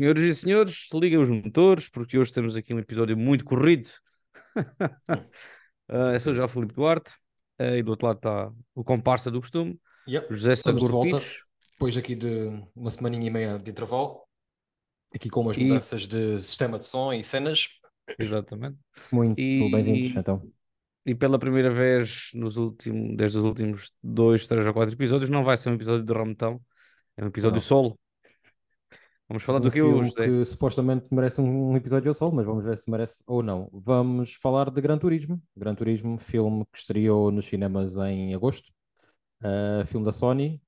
Senhoras e senhores, liguem os motores, porque hoje temos aqui um episódio muito corrido. uh, eu sou já o Filipe Duarte, uh, e do outro lado está o comparsa do costume, Yep. José Sagor Pires. depois aqui de uma semaninha e meia de intervalo, aqui com umas E- mudanças de sistema de som e cenas. Exatamente. Muito E- bem-vindos, então. E pela primeira vez nos últimos, desde os últimos dois, três ou quatro episódios, não vai ser um episódio de Rametão, é um episódio Não. solo. Vamos falar um do que hoje, José? que supostamente merece um, episódio ao sol, mas vamos ver se merece ou não. Vamos falar de Gran Turismo. Gran Turismo, filme que estreou nos cinemas em agosto. Uh, filme da Sony,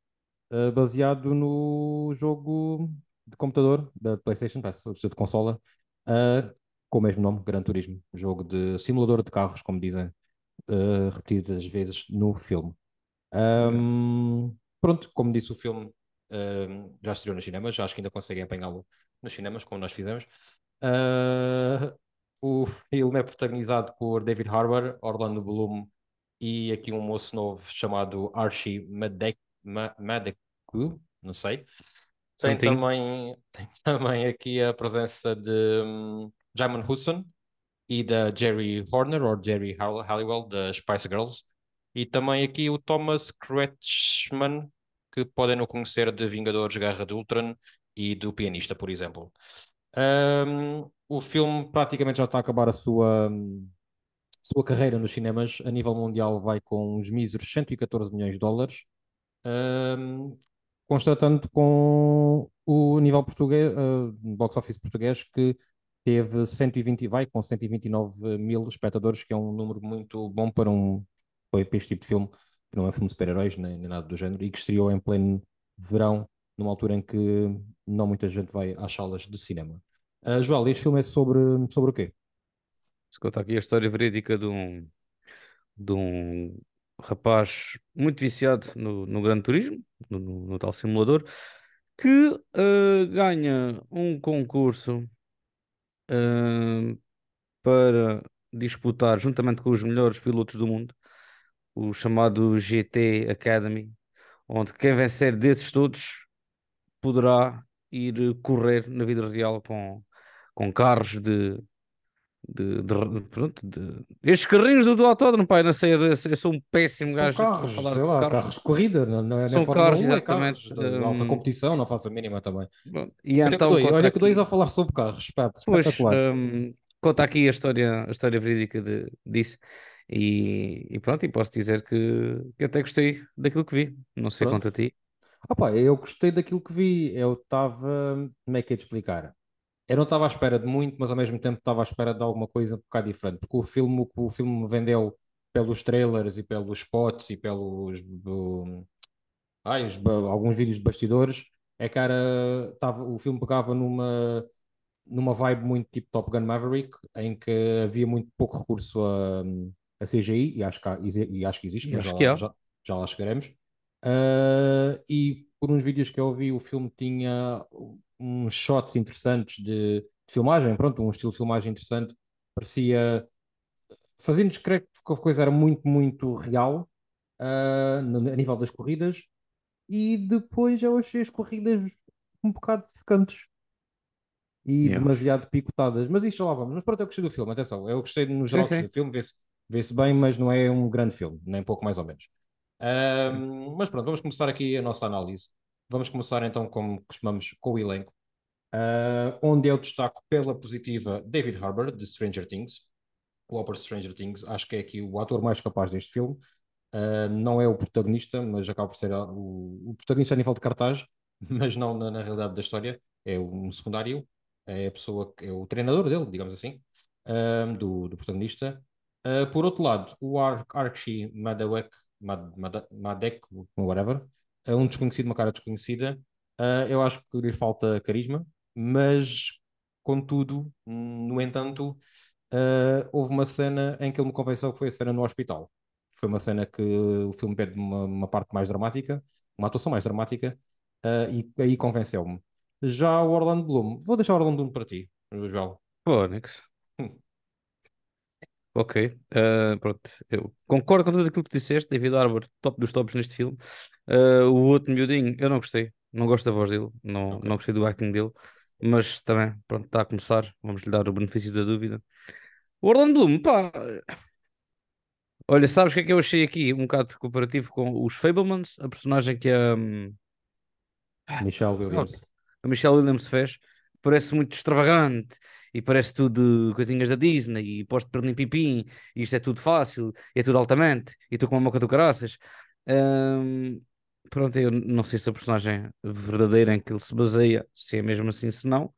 uh, baseado no jogo de computador da PlayStation, peço, de consola, uh, com o mesmo nome, Gran Turismo. Jogo de simulador de carros, como dizem repetidas vezes no filme. Um, pronto, como disse o filme, um, já estreou nos cinemas, já acho que ainda conseguem apanhá-lo nos cinemas, como nós fizemos. Uh, o filme é protagonizado por David Harbour, Orlando Bloom e aqui um moço novo chamado Archie Madek, Ma- não sei. Tem também, tem também aqui a presença de hum, Jaimin Husson e da Jerry Horner, ou Jerry Hall- Halliwell, das Spice Girls. E também aqui o Thomas Kretschmann, que podem não conhecer de Vingadores Guerra de Ultron e do Pianista, por exemplo. Hum, o filme praticamente já está a acabar a sua, sua carreira nos cinemas. A nível mundial vai com uns míseros 114 milhões de dólares. Hum, constatando com o nível português, uh, box office português, que teve 120, vai com 129 mil espectadores, que é um número muito bom para um para este tipo de filme, que não é um filme de super-heróis nem, nem nada do género, e que estreou em pleno verão, numa altura em que não muita gente vai às salas de cinema. Uh, Joel, este filme é sobre, sobre o quê? Se conta aqui a história verídica de um, de um rapaz muito viciado no, no Gran Turismo, no, no- no tal simulador, que eh, ganha um concurso eh, para disputar, juntamente com os melhores pilotos do mundo, o chamado GT Academy, onde quem vencer desses todos poderá ir correr na vida real com, com carros de de, de- pronto, de... Estes carrinhos do, do autódromo, pai, não sei, eu, eu sou um péssimo São gajo para carros, falar sei de lá, carros. carros de corrida, não, não é, é São Fórmula carros, 1, é exatamente, carros de alta competição, não faço a mínima também. Pronto, E Olha então que dois, olha que dois aqui- a falar sobre carros, Pois, espetacular. hum, conta aqui a história, a história verídica de, disso. E, e pronto, e posso dizer que, que até gostei daquilo que vi. Não sei Pronto. quanto a ti. Opa, eu gostei daquilo que vi. Eu estava. Como é que é de explicar? Eu não estava à espera de muito, mas ao mesmo tempo estava à espera de alguma coisa um bocado diferente. Porque o filme, o filme me vendeu pelos trailers e pelos spots e pelos. do- ai, os alguns vídeos de bastidores, é que era, tava, o filme pegava numa, numa vibe muito tipo Top Gun Maverick, em que havia muito pouco recurso a, a CGI, e acho que, há- e acho que existe, mas acho já, que lá- há. já, já lá chegaremos. Ah, e por uns vídeos que eu vi, o filme tinha uns shots interessantes de, de filmagem, pronto, um estilo de filmagem interessante. Parecia, fazendo-nos crer que a coisa era muito, muito real, ah, no- a nível das corridas. E depois eu achei as corridas um bocado picantes e Yeah. demasiado picotadas. Mas isto lá vamos. Mas pronto, eu gostei do filme, atenção. Eu gostei no geral, Sim, sim. do filme, vê-se vê-se bem, mas não é um grande filme, nem pouco mais ou menos. Ahm, mas pronto, vamos começar aqui a nossa análise. Vamos começar então, como costumamos, com o elenco, Ah, onde eu destaco pela positiva David Harbour, de Stranger Things. O de Stranger Things, acho que é aqui o ator mais capaz deste filme. Ah, não é o protagonista, mas acaba por ser o, o protagonista a nível de cartaz, mas não na, na realidade da história. É um secundário, é a pessoa, que- é o treinador dele, digamos assim, ah, do, do protagonista. Ah, por outro lado, o Ar Archie Madawek, Mad, Mad, Madek, whatever, é um desconhecido, uma cara desconhecida. Ah, eu acho que lhe falta carisma, mas, contudo, no entanto, ah, houve uma cena em que ele me convenceu que foi a cena no hospital. Foi uma cena que o filme pede uma, uma parte mais dramática, uma atuação mais dramática, ah, e aí convenceu-me. Já o Orlando Bloom, vou deixar o Orlando Bloom para ti, João. Fónix. Hum. Ok, ah, pronto. Eu concordo com tudo aquilo que tu disseste. David Harbour, top dos tops neste filme. Ah, o outro miudinho, eu não gostei. Não gosto da voz dele. Não, Ok. não gostei do acting dele. mas também, pronto, está a começar. Vamos lhe dar o benefício da dúvida. O Orlando Bloom, pá. Olha, sabes o que é que eu achei aqui? Um bocado comparativo com os Fablemans, a personagem que a, hum, Michelle Williams. a Michelle Williams fez. Parece muito extravagante e parece tudo coisinhas da Disney e posto perlim pipim e isto é tudo fácil e é tudo altamente e tu com uma moca do caraças. Hum, pronto, eu não sei se a personagem verdadeira em que ele se baseia, se é mesmo assim, se não.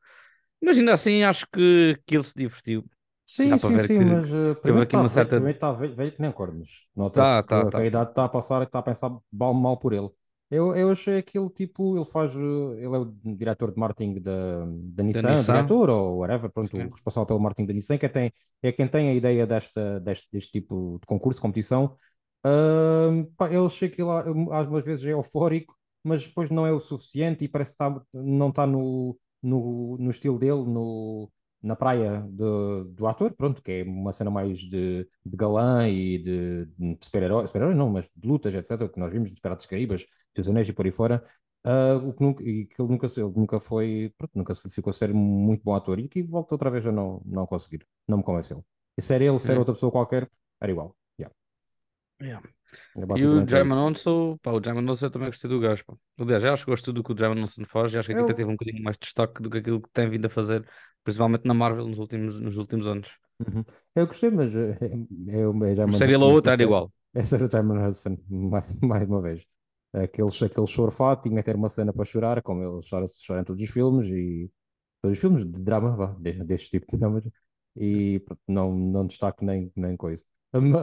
Mas ainda assim acho que, que ele se divertiu. Sim, Dá sim, sim, que- mas uh, primeiro aqui uma está certa- está velho, velho que nem cornos. Tá, Nota-se que, tá, que tá. a idade está a passar e está a pensar mal, mal por ele. Eu, eu achei aquele tipo, ele faz, uh, ele é o diretor de marketing da, da Nissan, Nissan. diretor ou whatever, pronto, Sim. o responsável pelo marketing da Nissan, que tem, é quem tem a ideia desta, deste, deste tipo de concurso, competição. Ahm, pá, eu achei que ele às vezes é eufórico, mas depois não é o suficiente e parece que está, não está no, no, no estilo dele, no, na praia do, do ator, pronto, que é uma cena mais de, de galã e de, de super-herói, super-herói não, mas de lutas, etc., que nós vimos nos Piratas dos Caraíbas, dos Anéis e por aí fora, ah, o que nunca, e que ele nunca, ele nunca foi, pronto, nunca se ficou a ser muito bom ator e que volta outra vez a não, não conseguir, não me convenceu. E se era ele, se era É. outra pessoa qualquer, era igual. Yeah. Yeah. É E o Jaime. Alonso, pá, o Jaime Alonso eu também gostei do gajo, pá. Aliás, já acho que gosto do que o Jaime Alonso faz e acho que aqui Eu- até teve um bocadinho mais de destaque do que aquilo que tem vindo a fazer, principalmente na Marvel nos últimos, nos últimos anos. Uhum. Eu gostei, mas eh, eu, eu já Uma série ou outra era igual. Essa era o Simon Hudson, mais, mais uma vez. Aquele, aquele choro fato, tinha que ter uma cena para chorar, como ele chora, chora em todos os filmes, e todos os filmes de drama, vá, deste, deste tipo de dramas, e pronto, não, não destaque nem, nem coisa.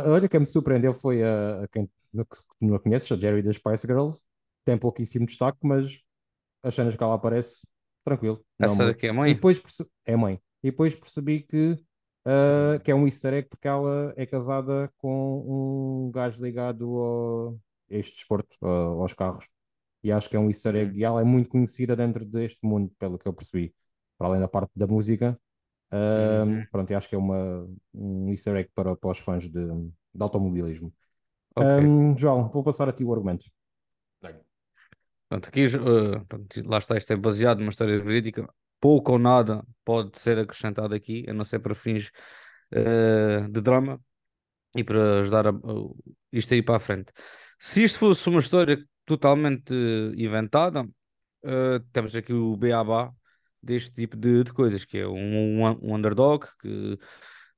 Olha, quem me surpreendeu foi a, a quem não- não conheces, a Jerry das Spice Girls, tem pouquíssimo destaque, mas as cenas que ela aparece, tranquilo. Essa daqui é a E mãe? depois perce- é mãe. E depois percebi que, ah, que é um easter egg porque ela é casada com um gajo ligado ao, este desporto, ah, aos carros. E acho que é um easter egg. E ela é muito conhecida dentro deste mundo, pelo que eu percebi. Para além da parte da música. Ah, Uhum. Pronto, e acho que é uma, um easter egg para, para os fãs de, de automobilismo. Ok. Ah, João, vou passar a ti o argumento. Pronto, aqui, eh, pronto, lá está, isto é baseado numa história verídica. Pouco ou nada pode ser acrescentado aqui, a não ser para fins eh, de drama e para ajudar a, a- isto a ir para a frente. Se isto fosse uma história totalmente inventada, eh, temos aqui o beabá deste tipo de, de coisas, que é um, um underdog que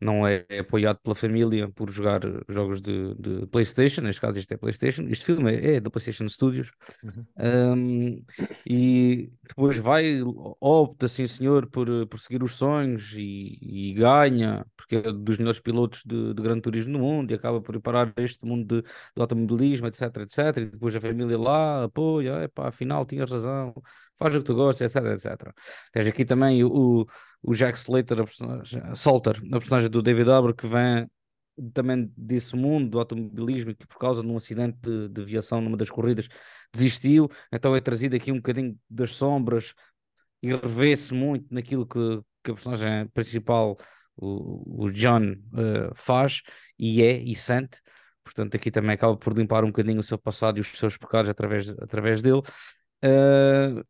não é apoiado pela família por jogar jogos de, de PlayStation, neste caso isto é PlayStation, este filme é, é da PlayStation Studios. Um, e depois vai, opta, sim senhor, por, por seguir os sonhos e, e ganha, porque é dos melhores pilotos de, de grande turismo no mundo e acaba por ir parar este mundo de, do automobilismo, etc, etc. E depois a família lá apoia, epá, afinal tinhas razão, faz o que tu gostas, etc, etc. Tens aqui também o, o Jack Slater, a personagem, Salter, a personagem do David Harbour, que vem também desse mundo do automobilismo que por causa de um acidente de, de aviação numa das corridas desistiu, então é trazido aqui um bocadinho das sombras e revê-se muito naquilo que, que a personagem principal, o, o John, eh, faz e é e sente. Portanto, aqui também acaba por limpar um bocadinho o seu passado e os seus pecados através, através dele. Eh,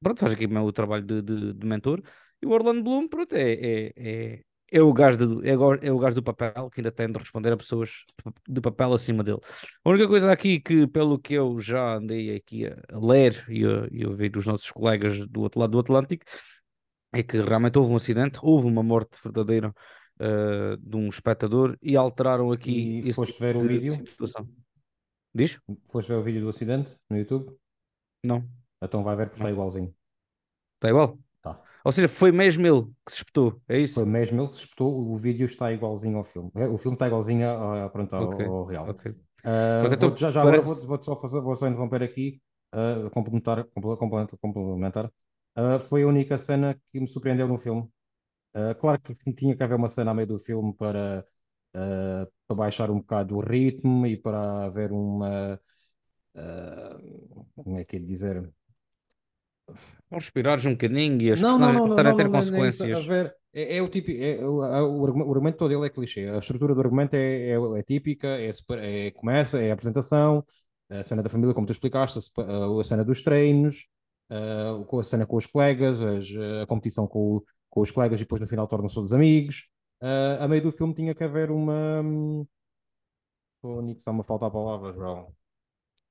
pronto, faz aqui o trabalho de, de, de mentor. E o Orlando Bloom, pronto, é, é, é, é o gajo do, é, o- é o gajo do papel que ainda tem de responder a pessoas de papel acima dele. A única coisa aqui que, pelo que eu já andei aqui a, ler e a, e a ouvir dos nossos colegas do outro lado do Atlântico, é que realmente houve um acidente, houve uma morte verdadeira eh, de um espectador e alteraram aqui E foste tipo ver o de vídeo? situação. Diz? Foste ver o vídeo do acidente no YouTube? Não. Então vai ver porque está igualzinho. Está igual? Ou seja, foi mesmo ele que se espetou, é isso? Foi mesmo ele que se espetou, o vídeo está igualzinho ao filme. É, O filme está igualzinho a, pronto, ao, Ok, ao real. ok. Ah, Pronto, então vou- já, já agora parece- vou, vou só fazer, vou só interromper aqui, ah, complementar, comple- complementar, complementar. Ah, foi a única cena que me surpreendeu no filme. Ah, claro que tinha que haver uma cena a meio do filme para, ah, para baixar um bocado o ritmo e para haver uma. como é que é dizer? Vão respirares um bocadinho e as Não, não, não, não, começarem a ter é consequências. é, é o tipo, é, o, argumento, todo dele é clichê. A estrutura do argumento é, é, é típica, é, é- começa, é a apresentação, a cena da família, como tu explicaste, a, cena dos treinos, a cena com os colegas, as, a competição com, com os colegas e depois no final tornam-se todos amigos. A meio do filme tinha que haver uma. Estou um... está-me a faltar palavras, João.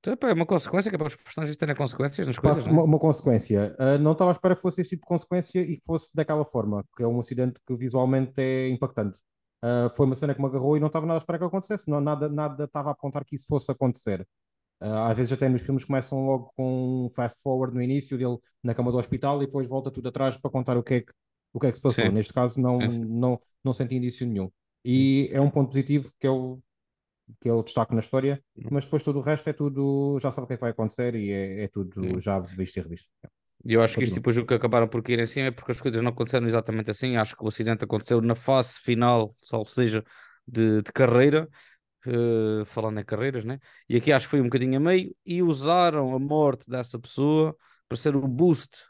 Então, é uma consequência, que é para os personagens terem consequências nas coisas, uma, uma, consequência. Uh, não estava à espera que fosse esse tipo de consequência e que fosse daquela forma, que é um acidente que visualmente é impactante. Uh, foi uma cena que me agarrou e não estava nada à espera que acontecesse, não, nada, nada estava a apontar que isso fosse acontecer. Uh, às vezes até nos filmes começam logo com um fast forward no início dele na cama do hospital e depois volta tudo atrás para contar o que é que, o que, é que se passou. Sim. Neste caso não, é. não, não senti indício nenhum. E é um ponto positivo que é o, que é o destaque na história, uhum. mas depois todo o resto é tudo, já sabe o que é que vai acontecer e é, é tudo uhum. já visto e revisto. E eu acho que isto depois o que acabaram por cair em cima é porque as coisas não aconteceram exatamente assim. Acho que o acidente aconteceu na fase final, salvo seja, de, de carreira, uh, falando em carreiras, né? E aqui acho que foi um bocadinho a meio e usaram a morte dessa pessoa para ser um boost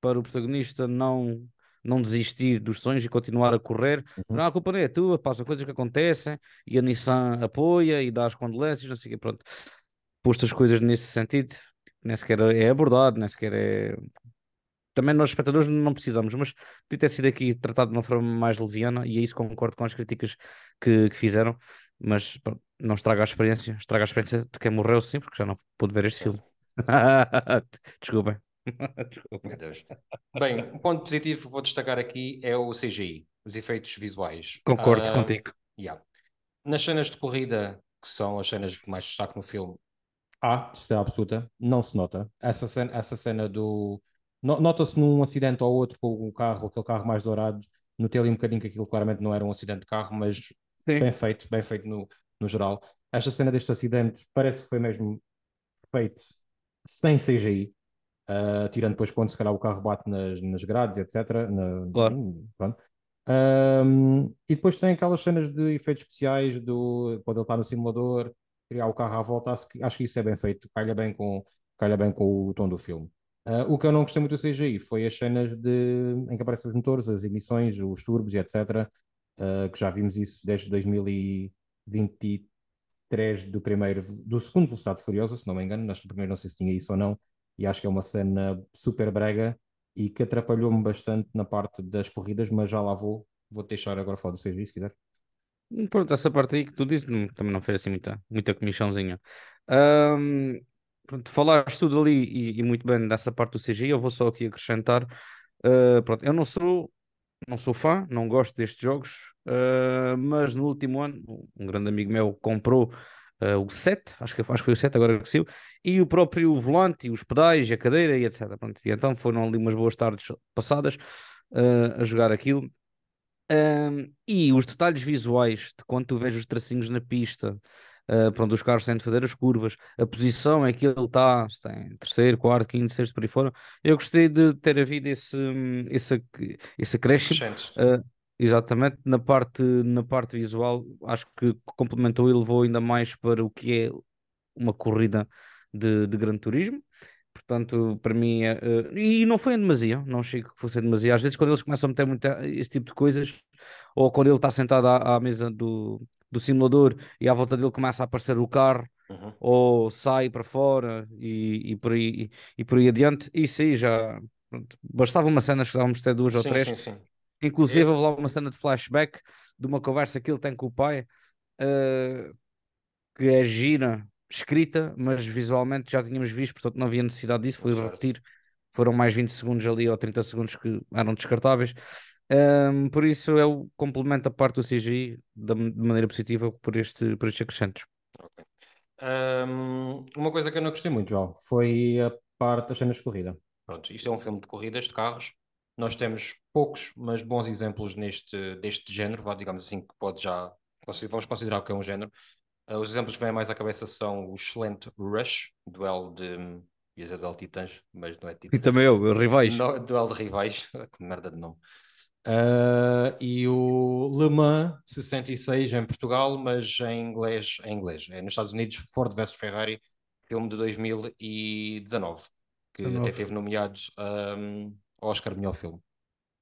para o protagonista não não desistir dos sonhos e continuar a correr. Uhum. Não, a culpa não é tua, passam coisas que acontecem e a Nissan apoia e dá as condolências, não sei o quê, pronto. Posto as coisas nesse sentido, nem sequer é abordado, nem sequer é. Também nós, espectadores, não precisamos, mas podia ter sido aqui tratado de uma forma mais leviana e é isso concordo com as críticas que, que fizeram, mas pronto, não estraga a experiência, estraga a experiência de quem morreu sim, porque já não pôde ver este filme. Desculpem. Meu Deus. Bem, um ponto positivo que vou destacar aqui é o CGI, os efeitos visuais. Concordo uh, contigo. Yeah. Nas cenas de corrida, que são as cenas que mais destaco no filme, há, isso é absoluta, não se nota. Essa cena, essa cena do. Nota-se num acidente ou outro com o carro, aquele carro mais dourado. Notei ali um bocadinho que aquilo claramente não era um acidente de carro, mas Sim. bem feito, bem feito no, no geral. Esta cena deste acidente parece que foi mesmo feito sem CGI. Uh, tirando depois quando se calhar o carro bate nas, nas grades, etc. Na, claro. Um, e depois tem aquelas cenas de efeitos especiais do quando ele está no simulador, criar o carro à volta, acho que, acho que isso é bem feito, calha bem com, calha bem com o tom do filme. Uh, o que eu não gostei muito do CGI foi as cenas de, em que aparecem os motores, as emissões, os turbos e etc. Uh, que já vimos isso desde 2023 do primeiro, do segundo Velocidade Furiosa, se não me engano, acho que primeiro não sei se tinha isso ou não, e acho que é uma cena super brega e que atrapalhou-me bastante na parte das corridas, mas já lá vou. Vou deixar agora falar do CGI, se quiser. Pronto, essa parte aí que tu não, também não fez assim muita, muita comichãozinha. Um, pronto, falaste tudo ali e, e, muito bem dessa parte do CGI, eu vou só aqui acrescentar. Uh, pronto, eu não sou, não sou fã, não gosto destes jogos, uh, mas no último ano um grande amigo meu comprou uh, o 7, acho que, acho que foi o 7 agora que saiu, e o próprio volante, e os pedais, e a cadeira, e etc. Pronto, e então foram ali umas boas tardes passadas uh, a jogar aquilo. Um, e os detalhes visuais de quando tu vês os tracinhos na pista, uh, pronto, os carros têm de fazer as curvas, a posição é que ele está, se tem terceiro, quarto, quinto, sexto, por aí fora. Eu gostei de ter havido esse, esse, esse acréscimo. Uh, Exatamente, na parte, na parte visual, acho que complementou e levou ainda mais para o que é uma corrida de, de grande turismo. Portanto, para mim, é, uh, e não foi em demasia, não achei que fosse em demasia. Às vezes, quando eles começam a meter muito esse tipo de coisas, ou quando ele está sentado à, à, mesa do, do simulador e à volta dele começa a aparecer o carro, uhum. ou sai para fora e, e, por aí, e, e por aí adiante, isso aí já pronto, bastava uma cena que estávamos ter duas sim, ou três. Sim, sim. Inclusive, houve lá uma cena de flashback de uma conversa que ele tem com o pai, uh, que é gira, escrita, mas visualmente já tínhamos visto, portanto não havia necessidade disso. Foi repetir, foram mais 20 segundos ali ou 30 segundos que eram descartáveis. Um, por isso eu complemento a parte do CGI de maneira positiva por, este, por estes acrescentos. Okay. Um, uma coisa que eu não gostei muito, João, foi a parte das cenas de corrida. Pronto, isto é um filme de corridas de carros nós temos poucos, mas bons exemplos neste, deste género, digamos assim, que pode já, vamos considerar que é um género. Uh, os exemplos que vêm mais à cabeça são o excelente Rush, duelo de, ia dizer duelo de titãs, mas não é titãs. E também eu, rivais. No, duelo de rivais, que merda de nome. Uh, e o Le Mans 66 em Portugal, mas em inglês, em inglês. É nos Estados Unidos, Ford vs Ferrari, filme de 2019, que 19. até teve nomeados um, Oscar melhor filme.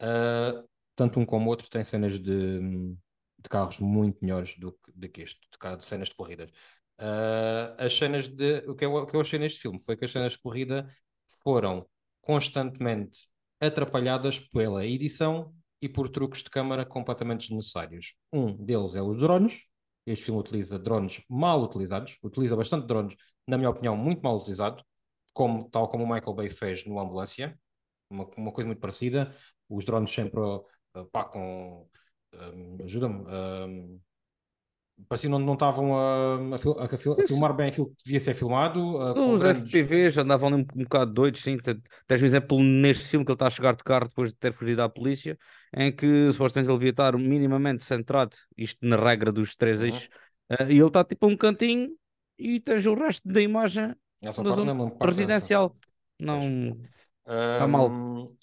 Uh, tanto um como outro tem cenas de, de carros muito melhores do que, do que este, de, de cenas de corridas. Uh, as cenas de. O que, eu, o que eu achei neste filme foi que as cenas de corrida foram constantemente atrapalhadas pela edição e por truques de câmara completamente desnecessários. Um deles é os drones. Este filme utiliza drones mal utilizados, utiliza bastante drones, na minha opinião, muito mal utilizado, como, tal como o Michael Bay fez no Ambulância, uma, uma coisa muito parecida. Os drones sempre uh, pá, com. Um, Ajuda-me. Um, parecia não, não estavam a, a, fil- a fil- a filmar bem aquilo que devia ser filmado. uh, com Os grandes- FPVs andavam um, um bocado doidos, sim. Te- Tens um exemplo neste filme que ele está a chegar de carro depois de ter fugido à polícia, em que supostamente ele devia estar minimamente centrado, isto na regra dos três Uhum. eixos, eh, e ele está tipo a um cantinho e tens o resto da imagem na zona é residencial. Não. Tá Um, mal.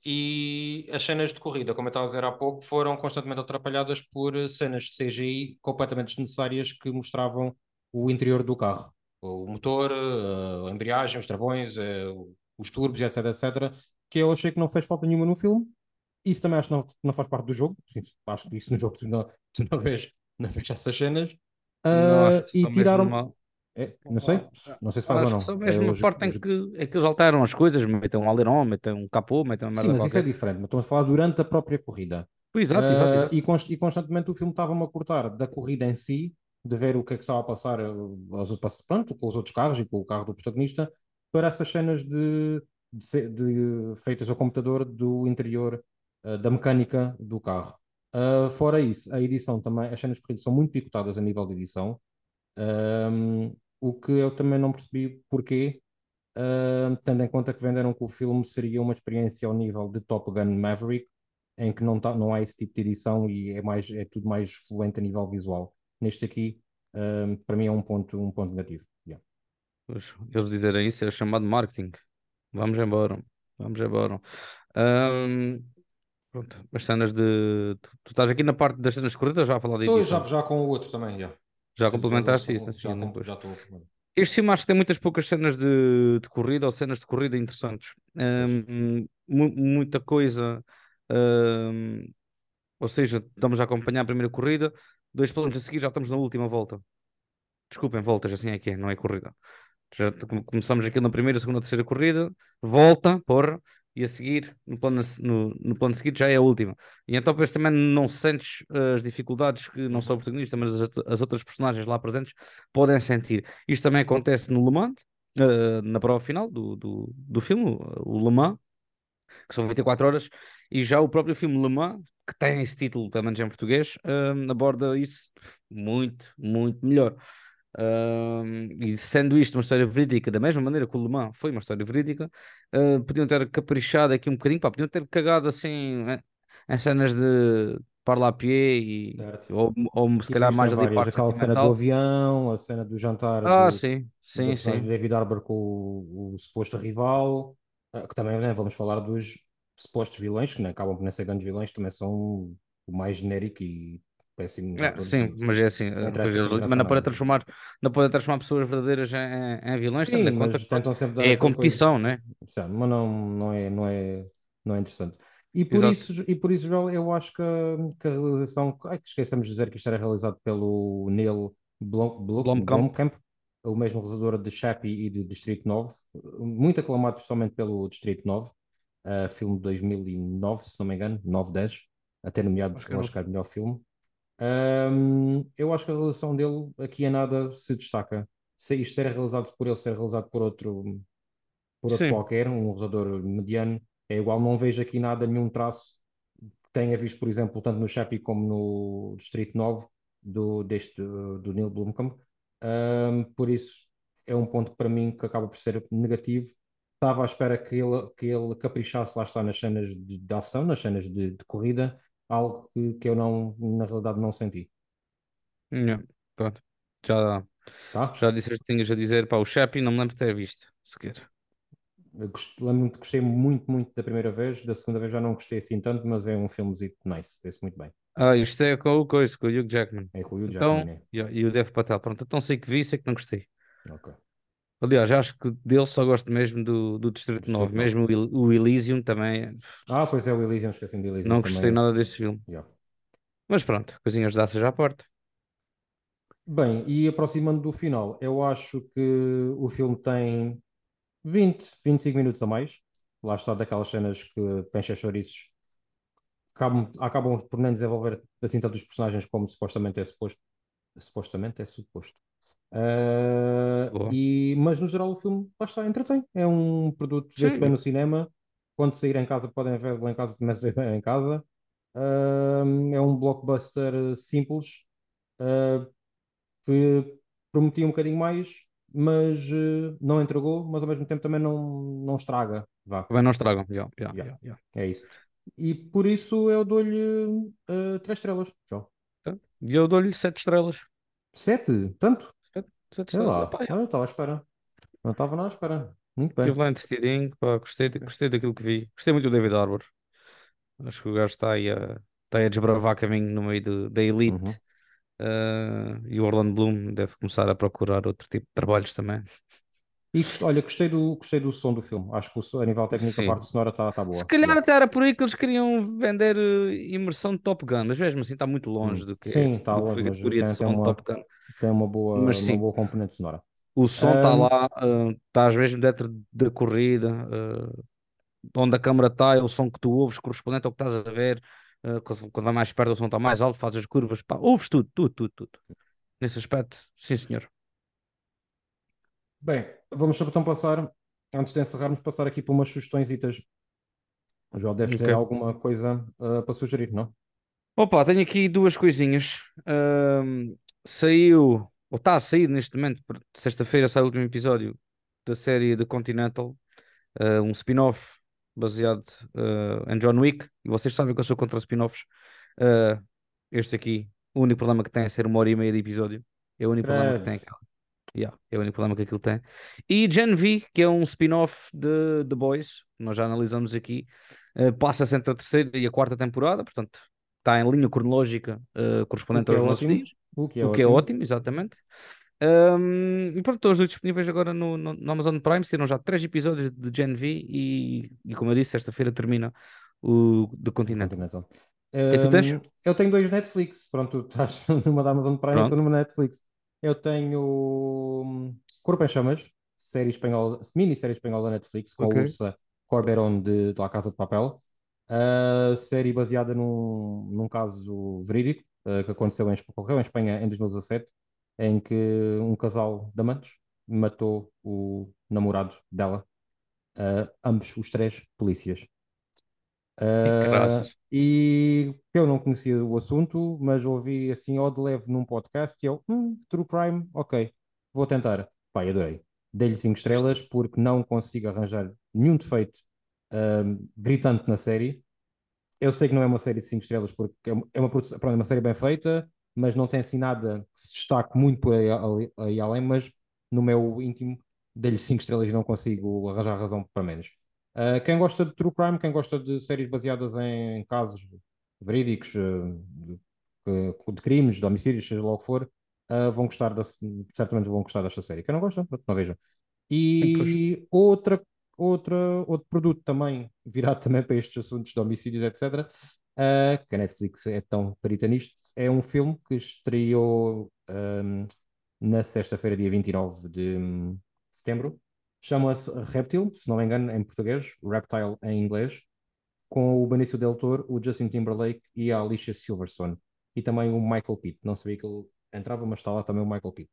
E as cenas de corrida, como eu estava a dizer há pouco, foram constantemente atrapalhadas por eh, cenas de CGI completamente desnecessárias que mostravam o interior do carro. O motor, eh, a embreagem, os travões, eh, os turbos, etc, etc, que eu achei que não fez falta nenhuma no filme. Isso também acho que não, não faz parte do jogo. Acho que isso no jogo tu não, tu não vês, não vês essas cenas. Que e tiraram. Uma- É, não sei, não sei se faz ou não. só É mesmo a os- parte em os- que, em que eles alteram as coisas, metem um aileron, metem um capô, metem uma Sim, merda mas isso é diferente. Mas Estamos a falar durante a própria corrida. Exato, exato, Ah, exato. E, const- e constantemente o filme estava-me a cortar da corrida em si, de ver o que é que estava a passar ah, aos, pronto, com os outros carros e com o carro do protagonista, para essas cenas de, de, de- feitas ao computador do interior ah, da mecânica do carro. Ah, fora isso, a edição também, as cenas de corrida são muito picotadas a nível de edição, Ahm, o que eu também não percebi porquê, ahm, tendo em conta que venderam que o filme seria uma experiência ao nível de Top Gun Maverick, em que não, tá, não há esse tipo de edição e é, mais, é tudo mais fluente a nível visual. Neste aqui, ahm, para mim é um ponto, um ponto negativo. Yeah. Pois, Eles dizerem isso é chamado marketing. Vamos embora. Vamos embora. Ahm, pronto, as cenas de. Tu, tu estás aqui na parte das cenas corrida, já a falar de Estou já, já com o outro também, já. Já complementaste isso, Já, assim, já estou. Este filme acho que tem muitas poucas cenas de, de corrida ou cenas de corrida interessantes. Mu- muita coisa. ahm, ou seja, estamos a acompanhar a primeira corrida, dois planos a seguir já estamos na última volta. Desculpem, voltas, assim é que é, não é corrida. Já começamos aqui na primeira, segunda, terceira corrida, volta, porra, e a seguir, no plano, no, no plano seguinte, já é a última. E então, depois também não sentes as dificuldades que não só o protagonista, mas as, as outras personagens lá presentes podem sentir. Isto também acontece no Le Mans, eh, na prova final do, do, do filme, o Le Mans, que são 24 horas, e já o próprio filme Le Mans, que tem esse título, pelo menos em português, eh, aborda isso muito, muito melhor. Um, e sendo isto uma história verídica, da mesma maneira que o Le Mans foi uma história verídica, uh, podiam ter caprichado aqui um bocadinho, pá, podiam ter cagado assim eh, em cenas de parla a pé e Certo. ou, ou se calhar mais ali parte aquela cena do avião, a cena do jantar Ah, do, sim, sim, sim. David Harbour com o, o suposto rival, ah, que também né, vamos falar dos supostos vilões, que não acabam por não ser grandes vilões, também são o mais genérico e péssimos É, atores. sim, e- mas é assim, não eh, depois eles não interessa também não nada. transformar, não podem transformar pessoas verdadeiras em, em- vilões, tendo Sim, conta mas que dar é coisa. competição, né? Mas não, não é, não é, não é interessante. E por Exato. isso, e por isso, Joel, eu acho que, a- que a realização, ai, que esquecemos de dizer que isto era realizado pelo Neil Blom, Blom, Blomkamp. Blomkamp, o mesmo realizador de Chappie e de Distrito 9, muito aclamado principalmente pelo Distrito 9, uh, filme de 2009, se não me engano, 9, 10, até nomeado é ao Oscar melhor filme. Um, eu acho que a realização dele aqui a nada se destaca. Se isto ser realizado por ele, ser realizado por outro, por outro Sim. qualquer, um realizador mediano, é igual, não vejo aqui nada, nenhum traço que tenha visto, por exemplo, tanto no Chappie como no Distrito 9, do, deste, do Neil Blomkamp. Um, por isso, é um ponto para mim que acaba por ser negativo. Estava à espera que ele, que ele caprichasse, lá está, nas cenas de, de ação, nas cenas de, de corrida, algo que, que eu não, na realidade, não senti. Yeah, pronto. Já, Tá? já disseste que tinhas a dizer, pá, o Chappie não me lembro de ter visto, sequer. Lembro-me que gostei muito, muito da primeira vez, da segunda vez já não gostei assim tanto, mas é um filmezito nice, vê-se muito bem. Ah, isto é com o coisa, com o Hugh Jackman. É com o Hugh Então, Jackman, né? yeah, e o Dev Patel, pronto, então sei que vi, sei que não gostei. Ok. Aliás, acho que dele só gosto mesmo do, do Distrito Distrito 9, 9. mesmo o, o Elysium também, Ah, pois é, o Elysium, esqueci de Elysium não também. gostei nada desse filme. Yeah. Mas pronto, coisinhas dessas já à parte. Bem, e aproximando do final, eu acho que o filme tem 20, 25 minutos a mais. lá está daquelas cenas que pencha chouriços acabam, acabam por nem desenvolver assim tantos personagens como supostamente é suposto. Supostamente é suposto. Uh, e, mas no geral o filme lá está, entretém. É um produto vê-se bem no cinema. Quando sair em casa podem ver em casa, também se bem em casa. Uh, é um blockbuster simples uh, que prometia um bocadinho mais, mas não entregou, mas ao mesmo tempo também não, não estraga. Vá, Também não estragam. Yeah, yeah, Yeah. é isso. E por isso eu dou-lhe três estrelas. E eu dou-lhe sete estrelas. Sete? Tanto? Sei lá. Epá, eu estava à espera. Não estava nada à espera. Muito bem. Estive lá entretidinho, pá, gostei, de- gostei daquilo que vi. Gostei muito do David Harbour. Acho que o gajo está aí a, está aí a desbravar caminho no meio do- da elite. Uhum. Ah, e o Orlando Bloom deve começar a procurar outro tipo de trabalhos também. E olha, gostei do, gostei do som do filme. Acho que o a nível técnico a Sim. parte sonora está tá boa. Se calhar até era por aí que eles queriam vender eh, imersão de Top Gun, mas mesmo assim está muito longe Hum. do que, Sim, está do que longe, foi a categoria de som de uma- Top Gun. Tem uma boa, Mas uma boa componente sonora. O som está Ahm, lá, estás mesmo dentro da corrida, ah, onde a câmara está, é o som que tu ouves correspondente ao que estás a ver. quando, quando vai mais perto, o som está mais alto, fazes as curvas, pá, ouves tudo, tudo, tudo, tudo. Nesse aspecto, sim senhor. Bem, vamos só então passar, antes de encerrarmos, passar aqui para umas sugestões. O João deve ter Ok. alguma coisa ah, para sugerir, não? Opa, tenho aqui duas coisinhas. Ahm, saiu, ou está a sair neste momento, por- sexta-feira sai o último episódio da série The Continental, ah, um spin-off baseado ah, em John Wick. E vocês sabem que eu sou contra spin-offs. Este aqui, o único problema que tem é ser uma hora e meia de episódio. É o único problema que tem. Yeah, é o único problema que aquilo tem. E Gen V, que é um spin-off de The Boys, nós já analisamos aqui, eh, passa-se entre a terceira e a quarta temporada, portanto está em linha cronológica O correspondente é aos nossos ótimo. dias, O que é o que é ótimo. ótimo, exatamente. Ahm, e pronto, estão os dois disponíveis agora no, no, no Amazon Prime. Saíram já três episódios de Gen V e, e como eu disse, sexta-feira termina o The Continental. Continental. Hum, eu tenho dois Netflix. Pronto, tu estás numa da Amazon Prime, estou numa Netflix. Eu tenho hum, Corpo em Chamas, série espanhola, mini-série espanhola da Netflix, com Ok. a Ursa Corberón de, de La Casa de Papel. A série baseada num, num caso verídico eh, que aconteceu em, ocorreu em Espanha em 2017, em que um casal de amantes matou o namorado dela, eh, ambos os três polícias. Caraças. e eu não conhecia o assunto, mas ouvi assim ao de leve num podcast e eu, hum, True Crime, ok, vou tentar. Pai, adorei. Dei-lhe 5 estrelas porque não consigo arranjar nenhum defeito ahm, gritante na série. Eu sei que não é uma série de 5 estrelas porque é uma, é uma, produção- pronto, é uma série bem feita, mas não tem assim nada que se destaque muito por aí, ali- aí além, mas no meu íntimo dei-lhe 5 estrelas e não consigo arranjar razão para menos. Uh, quem gosta de true crime, quem gosta de séries baseadas em casos verídicos, uh, de, de crimes, de homicídios, seja lá o que for, uh, vão gostar da, certamente vão gostar desta série. Quem não gosta, não vejam. E outra, outra, outro produto também virado também para estes assuntos de homicídios, etc. Uh, que a Netflix é tão perita nisto, é um filme que estreou um, na sexta-feira, dia 29 de setembro. Chama-se Reptile, se não me engano, em português, Reptile em inglês, com o Benício Del Toro, o Justin Timberlake e a Alicia Silverstone. E também o Michael Pitt. Não sabia que ele entrava, mas está lá também o Michael Pitt.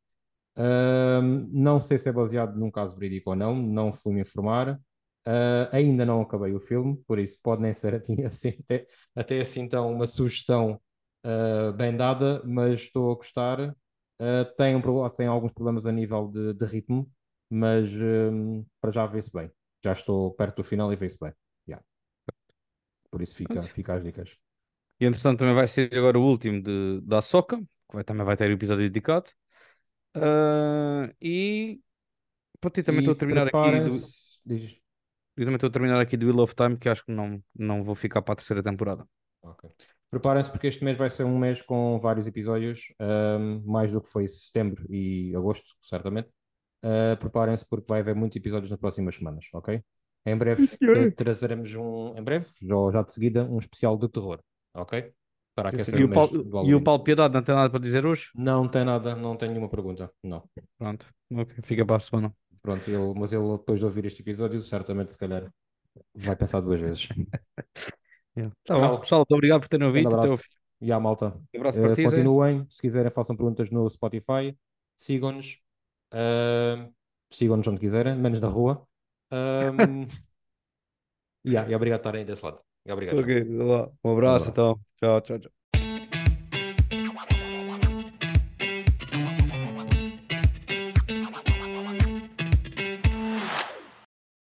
Ahm, não sei se é baseado num caso verídico ou não, não fui me informar. Ah, ainda não acabei o filme, por isso pode nem ser assim, até, até assim então uma sugestão ah, bem dada, mas estou a gostar. Ah, tem, um tem alguns problemas a nível de, de ritmo, mas hum, para já vê-se bem. Já estou perto do final e vê-se bem. Yeah. Por isso fica, Pronto. fica as dicas. E entretanto também vai ser agora o último de, da Soca, que vai, também vai ter o episódio dedicado. Ah, e pronto, também estou a terminar aqui do, diz. eu também estou a terminar aqui do Wheel of Time, que acho que não, não vou ficar para a terceira temporada. Ok. Preparem-se porque este mês vai ser um mês com vários episódios, ahm, mais do que foi setembro e agosto, certamente. Ah, Preparem-se porque vai haver muitos episódios nas próximas semanas, ok? Em breve senhor. tra- trazeremos um, em breve, já, já de seguida, um especial de terror, ok? Para aquecer E o Paulo, e o. Paulo Piedade não tem nada para dizer hoje? Não tem nada, não tem nenhuma pergunta, não. Pronto, ok, fica para a semana. Pronto, ele, mas ele depois de ouvir este episódio, certamente se calhar vai pensar duas vezes. Yeah. Tá bom. Pessoal, muito obrigado por terem Um ouvido. Ao abraço. E à malta. Um abraço Eh, para ti, Zé. continuem, se quiserem, façam perguntas no Spotify, sigam-nos, eh, sigam-nos onde quiserem, menos na rua. Um, yeah, e obrigado por estarem desse lado. E obrigado. Ok. Um abraço, abraço. então. Tchau, tchau, tchau.